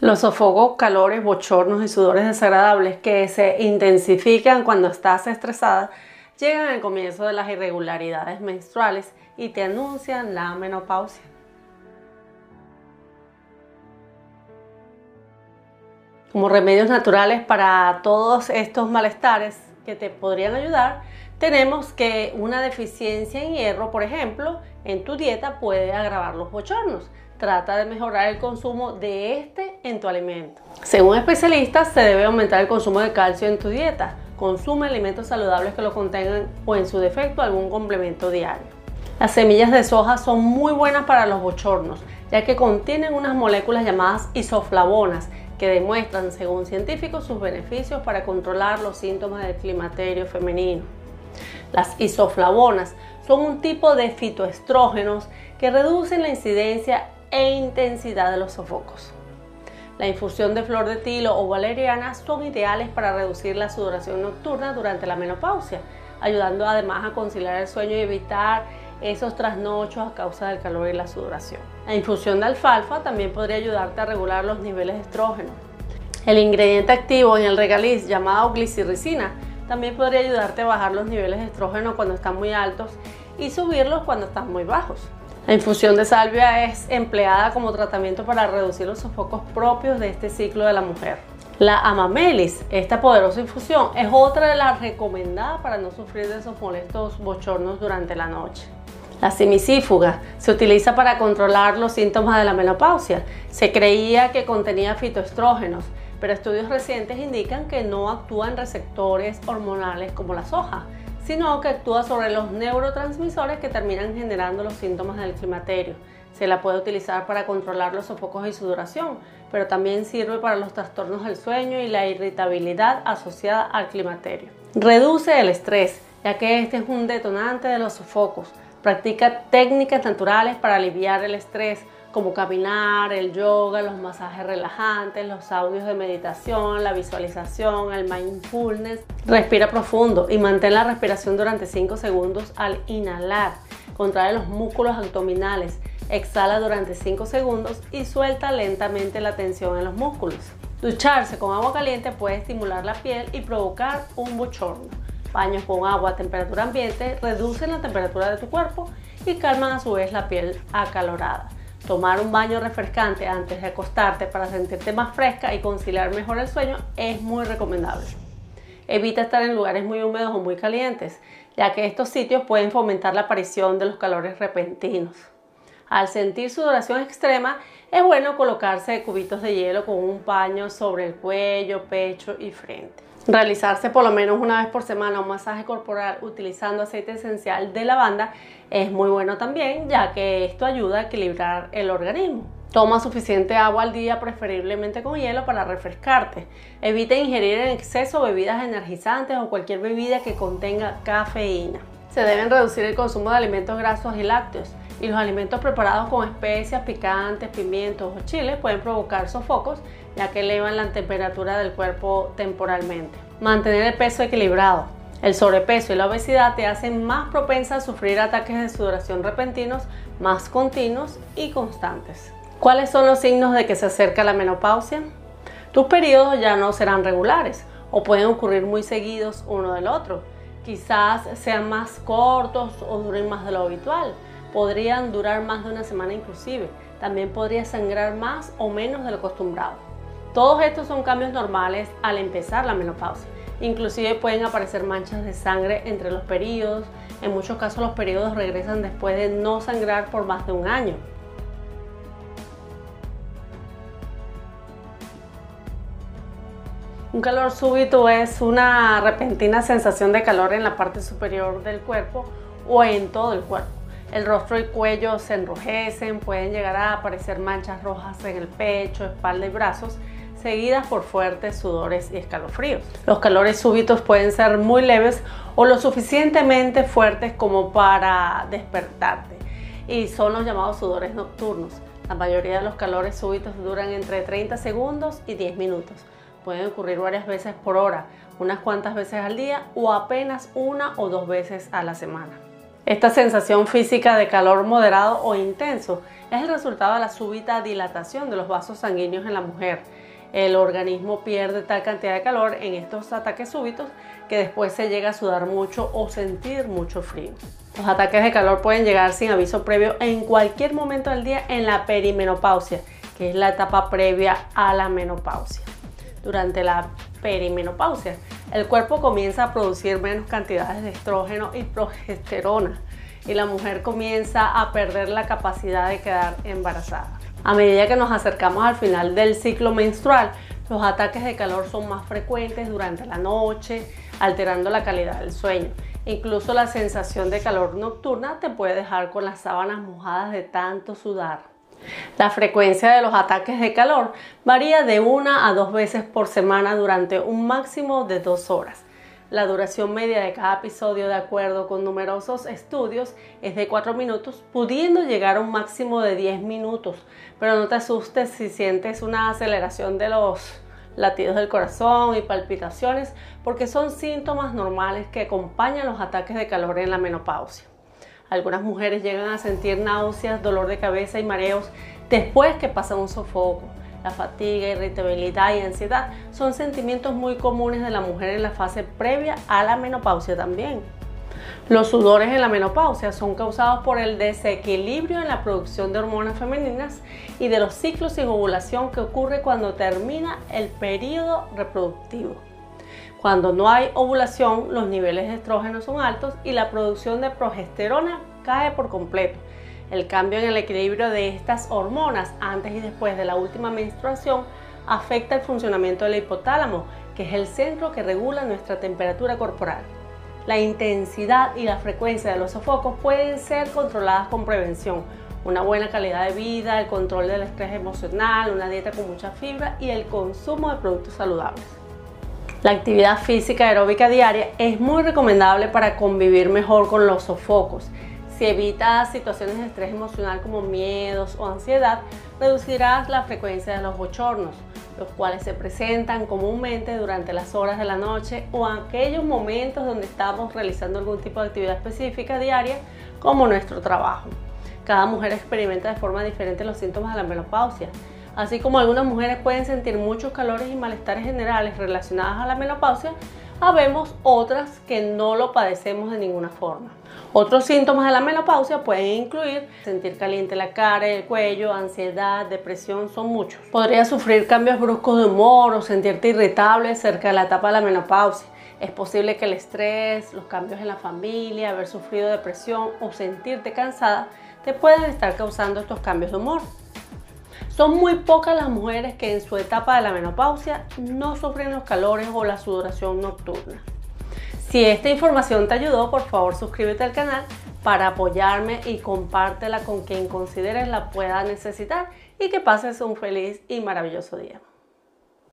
Los sofocos, calores, bochornos y sudores desagradables que se intensifican cuando estás estresada llegan al comienzo de las irregularidades menstruales y te anuncian la menopausia. Como remedios naturales para todos estos malestares que te podrían ayudar, tenemos que una deficiencia en hierro, por ejemplo, en tu dieta puede agravar los bochornos. Trata de mejorar el consumo de este en tu alimento. Según especialistas, se debe aumentar el consumo de calcio en tu dieta. Consume alimentos saludables que lo contengan o en su defecto algún complemento diario. Las semillas de soja son muy buenas para los bochornos, ya que contienen unas moléculas llamadas isoflavonas que demuestran, según científicos, sus beneficios para controlar los síntomas del climaterio femenino. Las isoflavonas son un tipo de fitoestrógenos que reducen la incidencia e intensidad de los sofocos. La infusión de flor de tilo o valeriana son ideales para reducir la sudoración nocturna durante la menopausia, ayudando además a conciliar el sueño y evitar esos trasnochos a causa del calor y la sudoración. La infusión de alfalfa también podría ayudarte a regular los niveles de estrógeno. El ingrediente activo en el regaliz llamado glicirricina también podría ayudarte a bajar los niveles de estrógeno cuando están muy altos y subirlos cuando están muy bajos. La infusión de salvia es empleada como tratamiento para reducir los sofocos propios de este ciclo de la mujer. La amamelis, esta poderosa infusión, es otra de las recomendadas para no sufrir de esos molestos bochornos durante la noche. La simicífuga se utiliza para controlar los síntomas de la menopausia. Se creía que contenía fitoestrógenos, pero estudios recientes indican que no actúa en receptores hormonales como la soja, sino que actúa sobre los neurotransmisores que terminan generando los síntomas del climaterio. Se la puede utilizar para controlar los sofocos y sudoración, pero también sirve para los trastornos del sueño y la irritabilidad asociada al climaterio. Reduce el estrés, ya que este es un detonante de los sofocos. Practica técnicas naturales para aliviar el estrés, como caminar, el yoga, los masajes relajantes, los audios de meditación, la visualización, el mindfulness. Respira profundo y mantén la respiración durante 5 segundos al inhalar. Contrae los músculos abdominales. Exhala durante 5 segundos y suelta lentamente la tensión en los músculos. Ducharse con agua caliente puede estimular la piel y provocar un bochorno. Baños con agua a temperatura ambiente reducen la temperatura de tu cuerpo y calman a su vez la piel acalorada. Tomar un baño refrescante antes de acostarte para sentirte más fresca y conciliar mejor el sueño es muy recomendable. Evita estar en lugares muy húmedos o muy calientes, ya que estos sitios pueden fomentar la aparición de los calores repentinos. Al sentir sudoración extrema, es bueno colocarse cubitos de hielo con un paño sobre el cuello, pecho y frente. Realizarse por lo menos una vez por semana un masaje corporal utilizando aceite esencial de lavanda es muy bueno también, ya que esto ayuda a equilibrar el organismo. Toma suficiente agua al día, preferiblemente con hielo, para refrescarte. Evita ingerir en exceso bebidas energizantes o cualquier bebida que contenga cafeína. Se deben reducir el consumo de alimentos grasos y lácteos y los alimentos preparados con especias picantes, pimientos o chiles pueden provocar sofocos ya que elevan la temperatura del cuerpo temporalmente. Mantener el peso equilibrado. El sobrepeso y la obesidad te hacen más propensa a sufrir ataques de sudoración repentinos, más continuos y constantes. ¿Cuáles son los signos de que se acerca la menopausia? Tus periodos ya no serán regulares o pueden ocurrir muy seguidos uno del otro. Quizás sean más cortos o duren más de lo habitual podrían durar más de una semana inclusive. También podría sangrar más o menos de lo acostumbrado. Todos estos son cambios normales al empezar la menopausia. Inclusive pueden aparecer manchas de sangre entre los periodos. En muchos casos los periodos regresan después de no sangrar por más de un año. Un calor súbito es una repentina sensación de calor en la parte superior del cuerpo o en todo el cuerpo. El rostro y cuello se enrojecen, pueden llegar a aparecer manchas rojas en el pecho, espalda y brazos, seguidas por fuertes sudores y escalofríos. Los calores súbitos pueden ser muy leves o lo suficientemente fuertes como para despertarte y son los llamados sudores nocturnos. La mayoría de los calores súbitos duran entre 30 segundos y 10 minutos. Pueden ocurrir varias veces por hora, unas cuantas veces al día o apenas una o dos veces a la semana. Esta sensación física de calor moderado o intenso es el resultado de la súbita dilatación de los vasos sanguíneos en la mujer. El organismo pierde tal cantidad de calor en estos ataques súbitos que después se llega a sudar mucho o sentir mucho frío. Los ataques de calor pueden llegar sin aviso previo en cualquier momento del día en la perimenopausia, que es la etapa previa a la menopausia. Durante la perimenopausia, el cuerpo comienza a producir menos cantidades de estrógeno y progesterona y la mujer comienza a perder la capacidad de quedar embarazada. A medida que nos acercamos al final del ciclo menstrual, los ataques de calor son más frecuentes durante la noche, alterando la calidad del sueño. Incluso la sensación de calor nocturna te puede dejar con las sábanas mojadas de tanto sudar. La frecuencia de los ataques de calor varía de una a dos veces por semana durante un máximo de dos horas. La duración media de cada episodio, de acuerdo con numerosos estudios, es de 4 minutos, pudiendo llegar a un máximo de 10 minutos. Pero no te asustes si sientes una aceleración de los latidos del corazón y palpitaciones, porque son síntomas normales que acompañan los ataques de calor en la menopausia. Algunas mujeres llegan a sentir náuseas, dolor de cabeza y mareos después que pasan un sofoco. La fatiga, irritabilidad y ansiedad son sentimientos muy comunes de la mujer en la fase previa a la menopausia también. Los sudores en la menopausia son causados por el desequilibrio en la producción de hormonas femeninas y de los ciclos sin ovulación que ocurre cuando termina el periodo reproductivo. Cuando no hay ovulación, los niveles de estrógeno son altos y la producción de progesterona cae por completo. El cambio en el equilibrio de estas hormonas antes y después de la última menstruación afecta el funcionamiento del hipotálamo, que es el centro que regula nuestra temperatura corporal. La intensidad y la frecuencia de los sofocos pueden ser controladas con prevención. Una buena calidad de vida, el control del estrés emocional, una dieta con mucha fibra y el consumo de productos saludables. La actividad física aeróbica diaria es muy recomendable para convivir mejor con los sofocos. Si evitas situaciones de estrés emocional como miedos o ansiedad, reducirás la frecuencia de los bochornos los cuales se presentan comúnmente durante las horas de la noche o aquellos momentos donde estamos realizando algún tipo de actividad específica diaria como nuestro trabajo. Cada mujer experimenta de forma diferente los síntomas de la menopausia. Así como algunas mujeres pueden sentir muchos calores y malestares generales relacionados a la menopausia, habemos otras que no lo padecemos de ninguna forma. Otros síntomas de la menopausia pueden incluir sentir caliente la cara el cuello, ansiedad, depresión, son muchos. Podrías sufrir cambios bruscos de humor o sentirte irritable cerca de la etapa de la menopausia. Es posible que el estrés, los cambios en la familia, haber sufrido depresión o sentirte cansada te puedan estar causando estos cambios de humor. Son muy pocas las mujeres que en su etapa de la menopausia no sufren los calores o la sudoración nocturna. Si esta información te ayudó, por favor suscríbete al canal para apoyarme y compártela con quien consideres la pueda necesitar y que pases un feliz y maravilloso día.